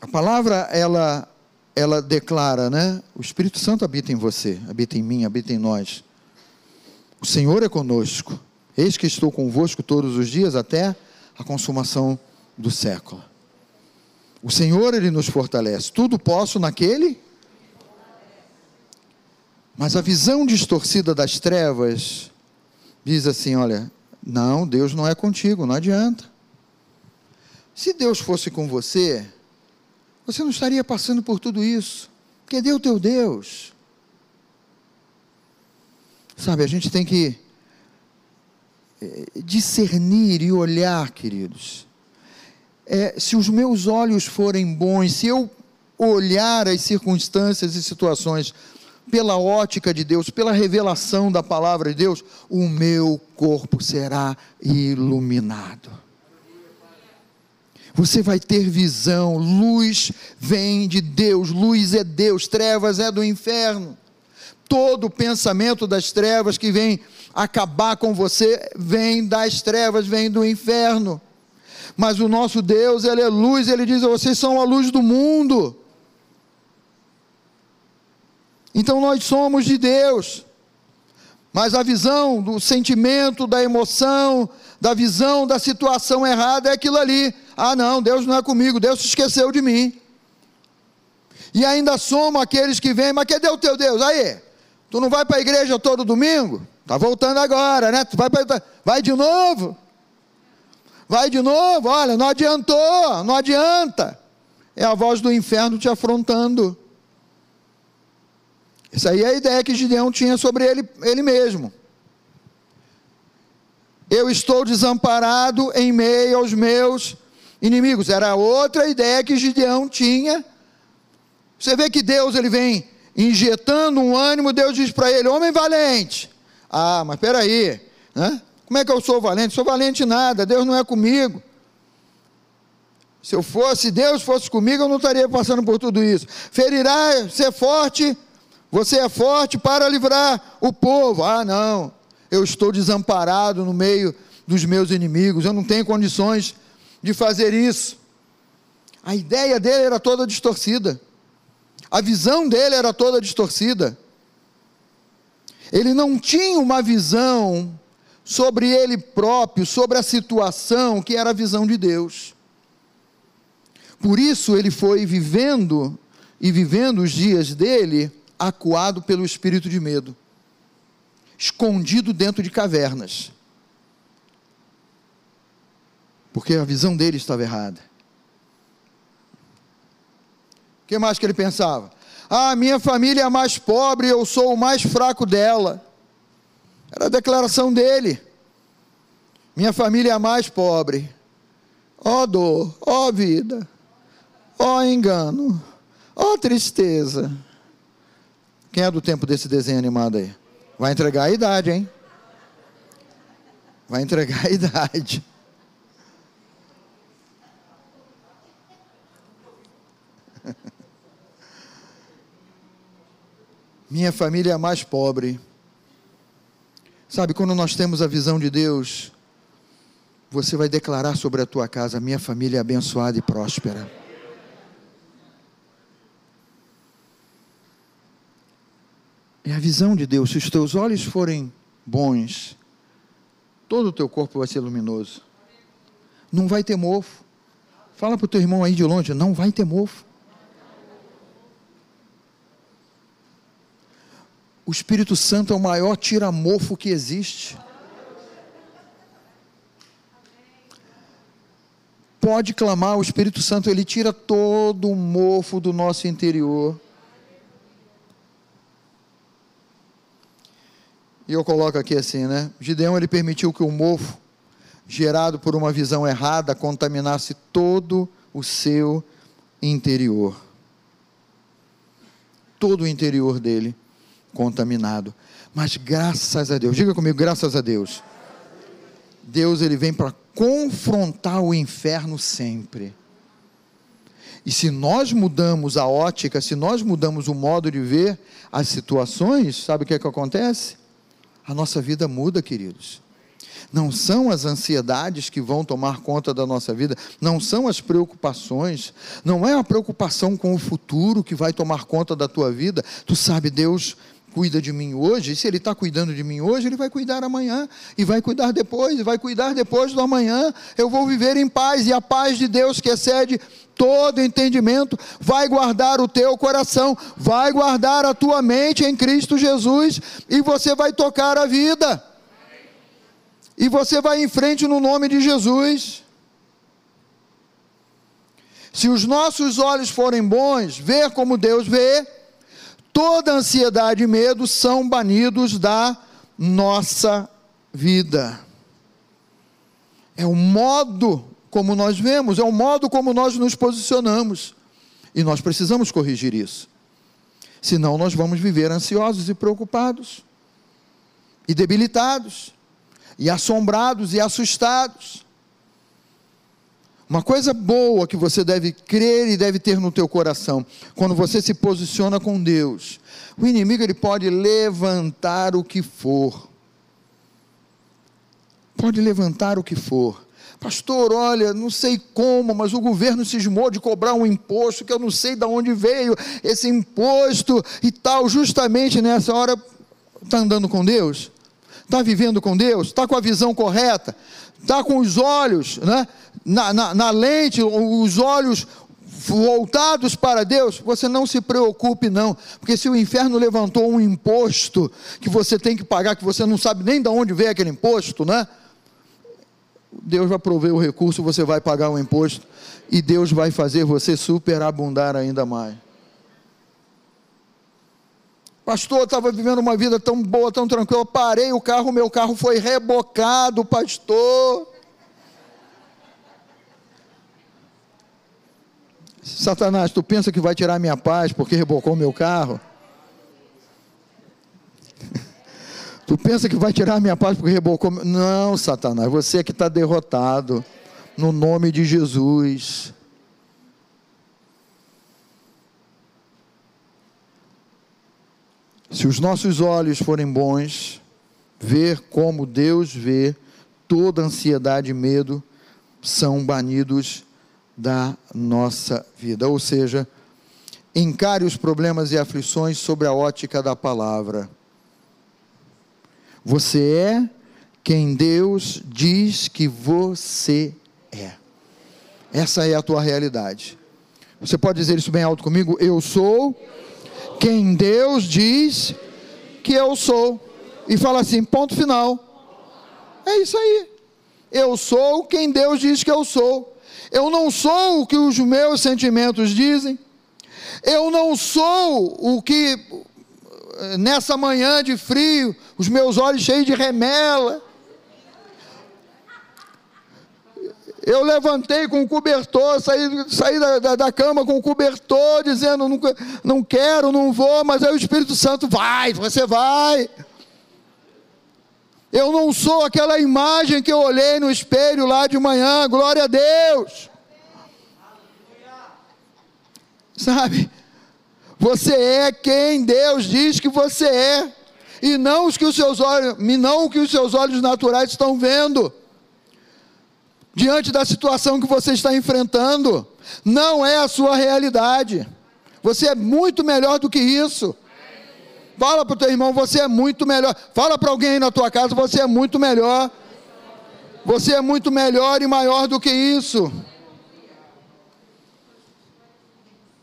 A palavra, ela, ela declara, né? O Espírito Santo habita em você, habita em mim, habita em nós. O Senhor é conosco. Eis que estou convosco todos os dias até a consumação do século. O Senhor, Ele nos fortalece. Tudo posso naquele. Mas a visão distorcida das trevas diz assim: olha, não, Deus não é contigo, não adianta. Se Deus fosse com você, você não estaria passando por tudo isso. Porque Deus teu Deus. Sabe, a gente tem que discernir e olhar, queridos. É, se os meus olhos forem bons, se eu olhar as circunstâncias e situações pela ótica de Deus, pela revelação da palavra de Deus, o meu corpo será iluminado. Você vai ter visão, luz vem de Deus, luz é Deus, trevas é do inferno. Todo pensamento das trevas que vem acabar com você vem das trevas, vem do inferno. Mas o nosso Deus, Ele é luz, Ele diz: vocês são a luz do mundo. Então nós somos de Deus. Mas a visão do sentimento, da emoção, da visão da situação errada é aquilo ali. Ah, não, Deus não é comigo, Deus se esqueceu de mim. E ainda somos aqueles que vêm, mas cadê o teu Deus? Aí, tu não vai para a igreja todo domingo? Está voltando agora, né? Vai, vai de novo. Vai de novo, olha, não adiantou, não adianta. É a voz do inferno te afrontando. Essa aí é a ideia que Gideão tinha sobre ele, ele mesmo. Eu estou desamparado em meio aos meus inimigos. Era outra ideia que Gideão tinha. Você vê que Deus ele vem injetando um ânimo, Deus diz para ele: homem valente, ah, mas peraí, né? Como é que eu sou valente? Sou valente nada, Deus não é comigo. Se eu fosse, Deus fosse comigo, eu não estaria passando por tudo isso. Ferirá ser forte, você é forte para livrar o povo. Ah, não, eu estou desamparado no meio dos meus inimigos, eu não tenho condições de fazer isso. A ideia dele era toda distorcida, a visão dele era toda distorcida. Ele não tinha uma visão sobre ele próprio, sobre a situação, que era a visão de Deus. Por isso ele foi vivendo e vivendo os dias dele acuado pelo espírito de medo, escondido dentro de cavernas. Porque a visão dele estava errada. O que mais que ele pensava? Ah, minha família é a mais pobre, eu sou o mais fraco dela. Era a declaração dele. Minha família é a mais pobre. Ó oh, dor, ó oh, vida, ó oh, engano, ó tristeza. Quem é do tempo desse desenho animado aí? Vai entregar a idade, hein? Vai entregar a idade. Minha família é a mais pobre. Sabe, quando nós temos a visão de Deus, você vai declarar sobre a tua casa: minha família é abençoada e próspera. É a visão de Deus. Se os teus olhos forem bons, todo o teu corpo vai ser luminoso. Não vai ter mofo. Fala para o teu irmão aí de longe: não vai ter mofo. O Espírito Santo é o maior tiramofo que existe. Pode clamar, o Espírito Santo, ele tira todo o mofo do nosso interior. E eu coloco aqui assim, né? Gideão ele permitiu que o mofo gerado por uma visão errada contaminasse todo o seu interior. Todo o interior dele contaminado. Mas graças a Deus, diga comigo, graças a Deus. Deus ele vem para confrontar o inferno sempre. E se nós mudamos a ótica, se nós mudamos o modo de ver as situações, sabe o que é que acontece? A nossa vida muda, queridos. Não são as ansiedades que vão tomar conta da nossa vida, não são as preocupações, não é a preocupação com o futuro que vai tomar conta da tua vida. Tu sabe, Deus cuida de mim hoje, se Ele está cuidando de mim hoje, Ele vai cuidar amanhã, e vai cuidar depois, e vai cuidar depois do amanhã. Eu vou viver em paz, e a paz de Deus que excede todo entendimento vai guardar o teu coração, vai guardar a tua mente em Cristo Jesus, e você vai tocar a vida. E você vai em frente no nome de Jesus. Se os nossos olhos forem bons, ver como Deus vê, toda ansiedade e medo são banidos da nossa vida. É o modo como nós vemos, é o modo como nós nos posicionamos. E nós precisamos corrigir isso. Senão nós vamos viver ansiosos e preocupados, e debilitados, e assombrados e assustados. Uma coisa boa que você deve crer e deve ter no teu coração, quando você se posiciona com Deus, o inimigo ele pode levantar o que for. Pode levantar o que for. Pastor, olha, não sei como, mas o governo cismou de cobrar um imposto que eu não sei de onde veio esse imposto e tal. Justamente nessa hora, está andando com Deus? Está vivendo com Deus? Está com a visão correta? Está com os olhos, né? na, na, na lente, os olhos voltados para Deus, você não se preocupe, não, porque se o inferno levantou um imposto que você tem que pagar, que você não sabe nem de onde veio aquele imposto, né? Deus vai prover o recurso, você vai pagar o imposto e Deus vai fazer você superabundar ainda mais. Pastor, eu estava vivendo uma vida tão boa, tão tranquila, parei o carro, meu carro foi rebocado, pastor. Satanás, tu pensa que vai tirar minha paz porque rebocou meu carro? Tu pensa que vai tirar minha paz porque rebocou? Não, Satanás, você é que está derrotado. No nome de Jesus. Se os nossos olhos forem bons, ver como Deus vê, toda ansiedade e medo são banidos da nossa vida. Ou seja, encare os problemas e aflições sobre a ótica da palavra. Você é quem Deus diz que você é. Essa é a tua realidade. Você pode dizer isso bem alto comigo? Eu sou quem Deus diz que eu sou. E fala assim: ponto final. É isso aí. Eu sou quem Deus diz que eu sou. Eu não sou o que os meus sentimentos dizem. Eu não sou o que nessa manhã de frio, os meus olhos cheios de remela. Eu levantei com o cobertor, saí, saí da, da, da, cama com o cobertor, dizendo: não, não quero, não vou, mas aí o Espírito Santo vai, você vai. Eu não sou aquela imagem que eu olhei no espelho lá de manhã, glória a Deus. Sabe? Você é quem Deus diz que você é. e não os que os seus olhos, não o que os seus olhos naturais estão vendo. Diante da situação que você está enfrentando, não é a sua realidade. Você é muito melhor do que isso. Fala para o teu irmão, você é muito melhor. Fala para alguém aí na tua casa, você é muito melhor. Você é muito melhor e maior do que isso.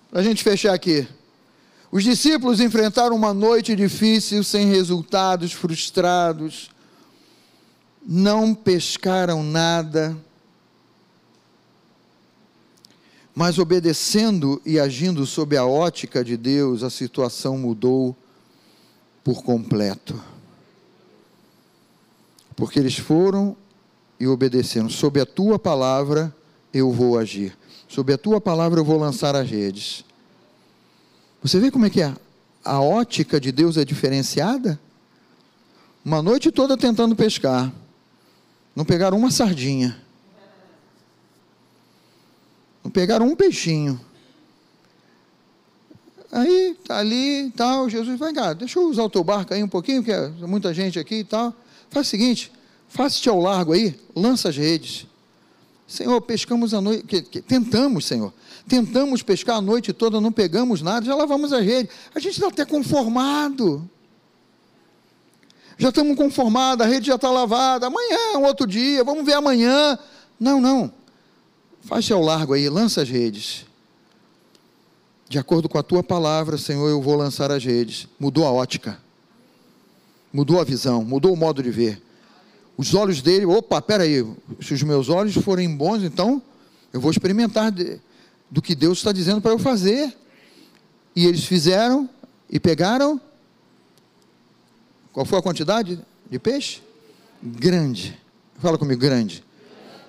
Para a gente fechar aqui. Os discípulos enfrentaram uma noite difícil, sem resultados, frustrados. Não pescaram nada. Mas obedecendo e agindo sob a ótica de Deus, a situação mudou por completo. Porque eles foram e obedeceram. Sob a tua palavra eu vou agir. Sob a tua palavra eu vou lançar as redes. Você vê como é que é? A ótica de Deus é diferenciada? Uma noite toda tentando pescar. Não pegaram uma sardinha. Não pegaram um peixinho. Aí, tá ali tal, Jesus, vai cá, deixa eu usar o teu barco aí um pouquinho, porque é muita gente aqui e tal. Faz o seguinte, faça-te ao largo aí, lança as redes. Senhor, pescamos a noite, que, que, tentamos, Senhor, tentamos pescar a noite toda, não pegamos nada, já lavamos a rede. A gente está até conformado. Já estamos conformados, a rede já está lavada. Amanhã, um outro dia, vamos ver amanhã. Não, não. Faz-te ao largo aí, lança as redes. De acordo com a tua palavra, Senhor, eu vou lançar as redes. Mudou a ótica, mudou a visão, mudou o modo de ver. Os olhos dele, opa, peraí, se os meus olhos forem bons, então eu vou experimentar do que Deus está dizendo para eu fazer. E eles fizeram e pegaram. Qual foi a quantidade de peixe? Grande. Fala comigo, grande.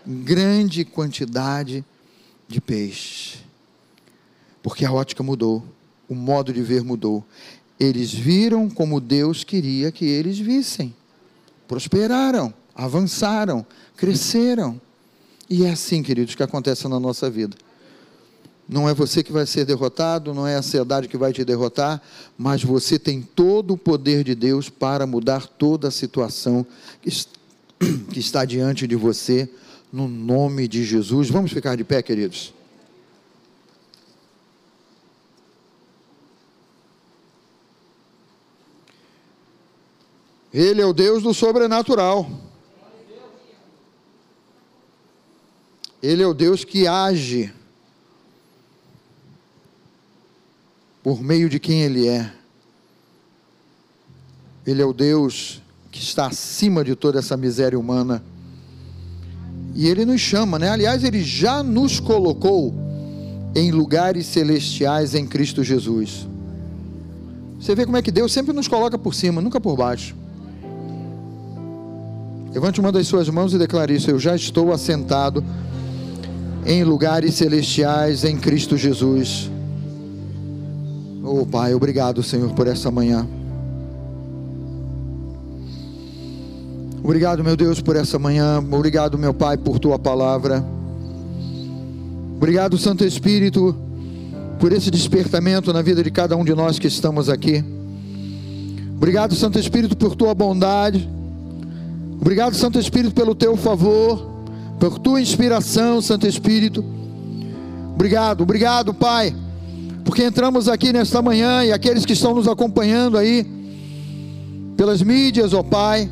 Grande quantidade de peixe porque a ótica mudou, o modo de ver mudou. Eles viram como Deus queria que eles vissem. Prosperaram, avançaram, cresceram. E é assim, queridos, que acontece na nossa vida. Não é você que vai ser derrotado, não é a ansiedade que vai te derrotar, mas você tem todo o poder de Deus para mudar toda a situação que está diante de você, no nome de Jesus. Vamos ficar de pé, queridos. Ele é o Deus do sobrenatural. Ele é o Deus que age por meio de quem Ele é. Ele é o Deus que está acima de toda essa miséria humana. E Ele nos chama, né? Aliás, Ele já nos colocou em lugares celestiais em Cristo Jesus. Você vê como é que Deus sempre nos coloca por cima, nunca por baixo. Levante uma das suas mãos e declare isso: Eu já estou assentado em lugares celestiais em Cristo Jesus. Oh Pai, obrigado, Senhor, por essa manhã. Obrigado, meu Deus, por essa manhã. Obrigado, meu Pai, por tua palavra. Obrigado, Santo Espírito, por esse despertamento na vida de cada um de nós que estamos aqui. Obrigado, Santo Espírito, por tua bondade. Obrigado, Santo Espírito, pelo teu favor, por tua inspiração, Santo Espírito. Obrigado, obrigado, Pai, porque entramos aqui nesta manhã e aqueles que estão nos acompanhando aí pelas mídias, ó Pai,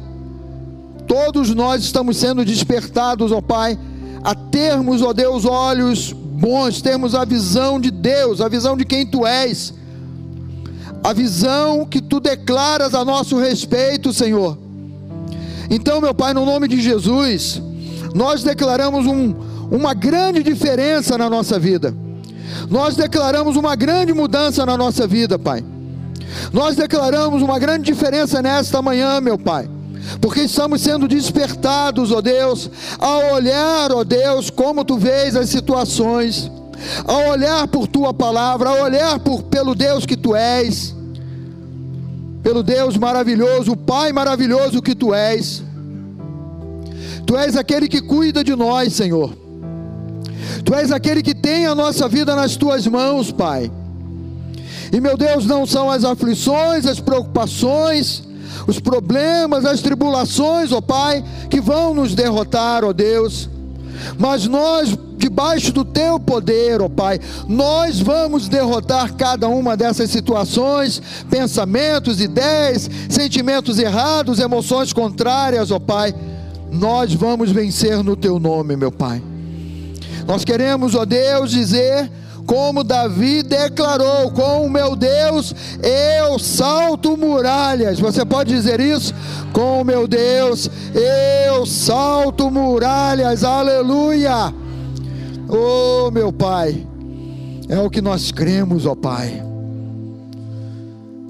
todos nós estamos sendo despertados, ó Pai, a termos, ó Deus, olhos bons, termos a visão de Deus, a visão de quem Tu és, a visão que Tu declaras a nosso respeito, Senhor então, meu Pai, no nome de Jesus, nós declaramos um, uma grande diferença na nossa vida. Nós declaramos uma grande mudança na nossa vida, Pai. Nós declaramos uma grande diferença nesta manhã, meu Pai. Porque estamos sendo despertados, ó Deus, a olhar, ó Deus, como tu vês as situações, a olhar por tua palavra, a olhar por, pelo Deus que tu és pelo Deus maravilhoso, o Pai maravilhoso que tu és. Tu és aquele que cuida de nós, Senhor. Tu és aquele que tem a nossa vida nas tuas mãos, Pai. E meu Deus, não são as aflições, as preocupações, os problemas, as tribulações, ó Pai, que vão nos derrotar, ó Deus. Mas nós, debaixo do teu poder, ó Pai, nós vamos derrotar cada uma dessas situações, pensamentos, ideias, sentimentos errados, emoções contrárias, ó Pai. Nós vamos vencer no teu nome, meu Pai. Nós queremos, ó Deus, dizer como Davi declarou: com o meu Deus eu salto muralhas. Você pode dizer isso? Com o meu Deus eu salto muralhas, aleluia. Oh, meu Pai, é o que nós cremos, ó Pai.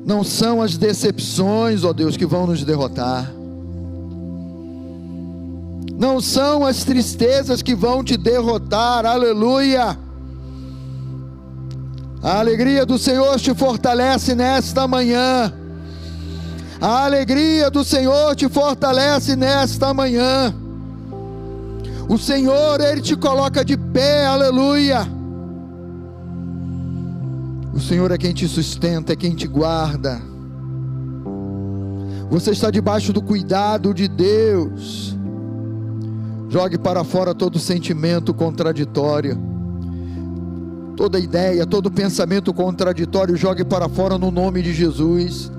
Não são as decepções, ó Deus, que vão nos derrotar. Não são as tristezas que vão te derrotar, aleluia a alegria do Senhor te fortalece nesta manhã. A alegria do Senhor te fortalece nesta manhã. O Senhor, Ele te coloca de pé, aleluia. O Senhor é quem te sustenta, é quem te guarda. Você está debaixo do cuidado de Deus. Jogue para fora todo sentimento contraditório toda ideia, todo pensamento contraditório, jogue para fora no nome de Jesus.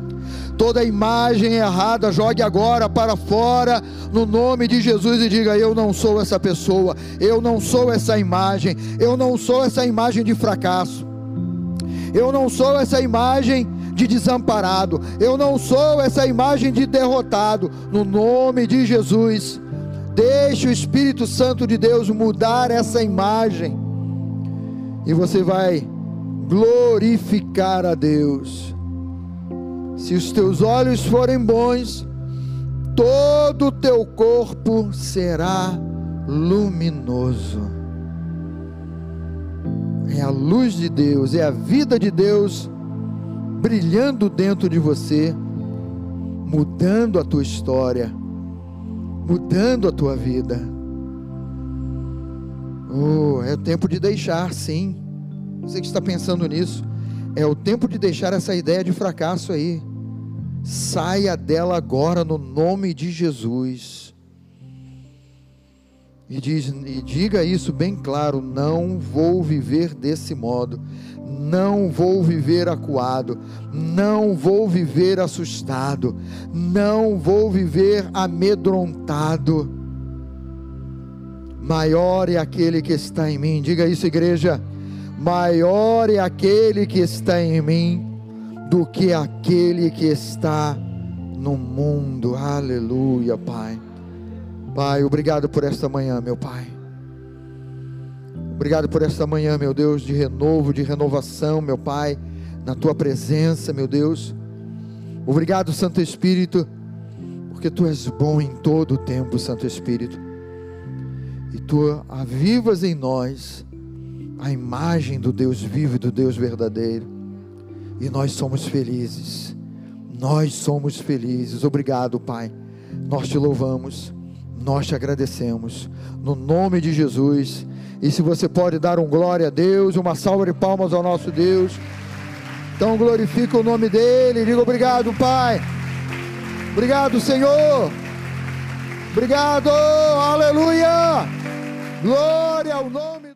Toda imagem errada, jogue agora para fora no nome de Jesus e diga: Eu não sou essa pessoa, eu não sou essa imagem, eu não sou essa imagem de fracasso, eu não sou essa imagem de desamparado, eu não sou essa imagem de derrotado, no nome de Jesus. Deixe o Espírito Santo de Deus mudar essa imagem e você vai glorificar a Deus. Se os teus olhos forem bons, todo o teu corpo será luminoso. É a luz de Deus, é a vida de Deus brilhando dentro de você, mudando a tua história, mudando a tua vida. Oh, é tempo de deixar, sim. Você que está pensando nisso, é o tempo de deixar essa ideia de fracasso aí. Saia dela agora no nome de Jesus. E, diz, e diga isso bem claro: não vou viver desse modo, não vou viver acuado, não vou viver assustado, não vou viver amedrontado Maior é aquele que está em mim. Diga isso, igreja. Maior é aquele que está em mim do que aquele que está no mundo. Aleluia, Pai. Pai, obrigado por esta manhã, meu Pai. Obrigado por esta manhã, meu Deus, de renovo, de renovação, meu Pai, na tua presença, meu Deus. Obrigado, Santo Espírito, porque tu és bom em todo o tempo, Santo Espírito e tu avivas em nós a imagem do Deus vivo e do Deus verdadeiro, e nós somos felizes, nós somos felizes. Obrigado, Pai. Nós te louvamos, nós te agradecemos, no nome de Jesus. E se você pode dar um glória a Deus, uma salva de palmas ao nosso Deus, então glorifica o nome dEle, diga obrigado, Pai. Obrigado, Senhor. Obrigado, aleluia. Glória ao nome